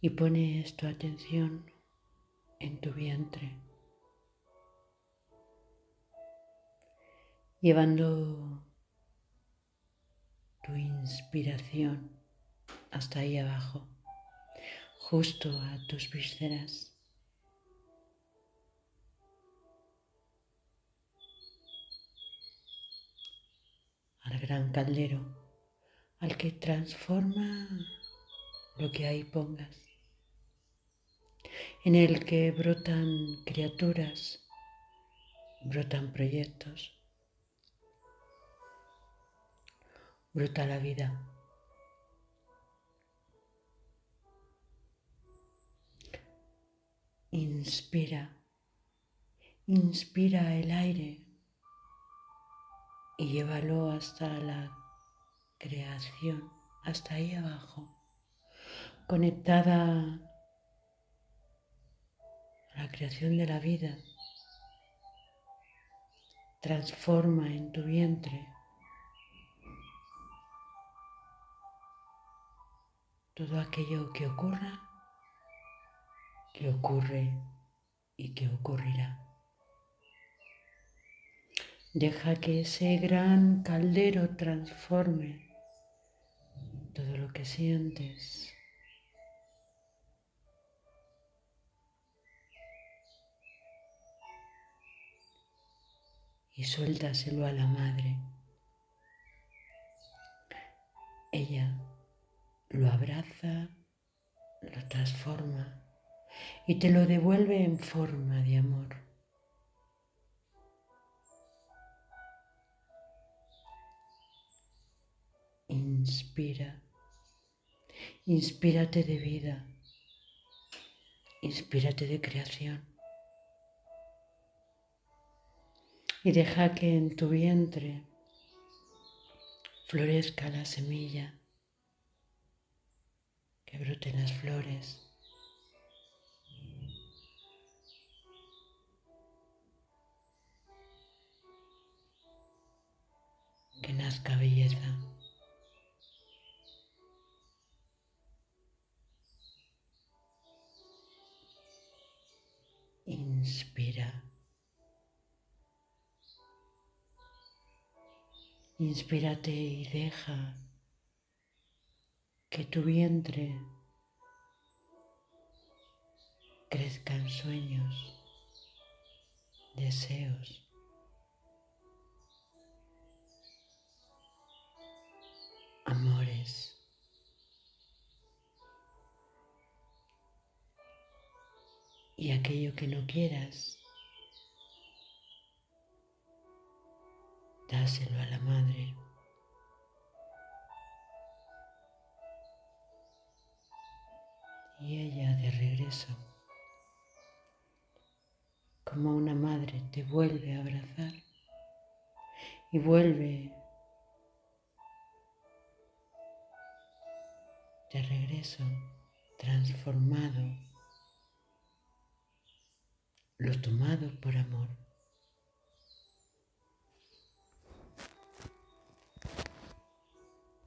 y pones tu atención en tu vientre, llevando tu inspiración hasta ahí abajo, justo a tus vísceras. al gran caldero, al que transforma lo que ahí pongas en el que brotan criaturas, brotan proyectos, brota la vida. Inspira, inspira el aire y llévalo hasta la creación, hasta ahí abajo, conectada la creación de la vida. Transforma en tu vientre todo aquello que ocurra, que ocurre y que ocurrirá. Deja que ese gran caldero transforme todo lo que sientes. Y suéltaselo a la madre. Ella lo abraza, lo transforma y te lo devuelve en forma de amor. Inspira, inspírate de vida, inspírate de creación. Y deja que en tu vientre florezca la semilla, que broten las flores. Que nazca belleza. Inspira. Inspírate y deja que tu vientre crezcan sueños, deseos. amores. Y aquello que no quieras, dáselo a la madre. Y ella de regreso, como una madre, te vuelve a abrazar y vuelve de regreso transformado, lo tomado por amor.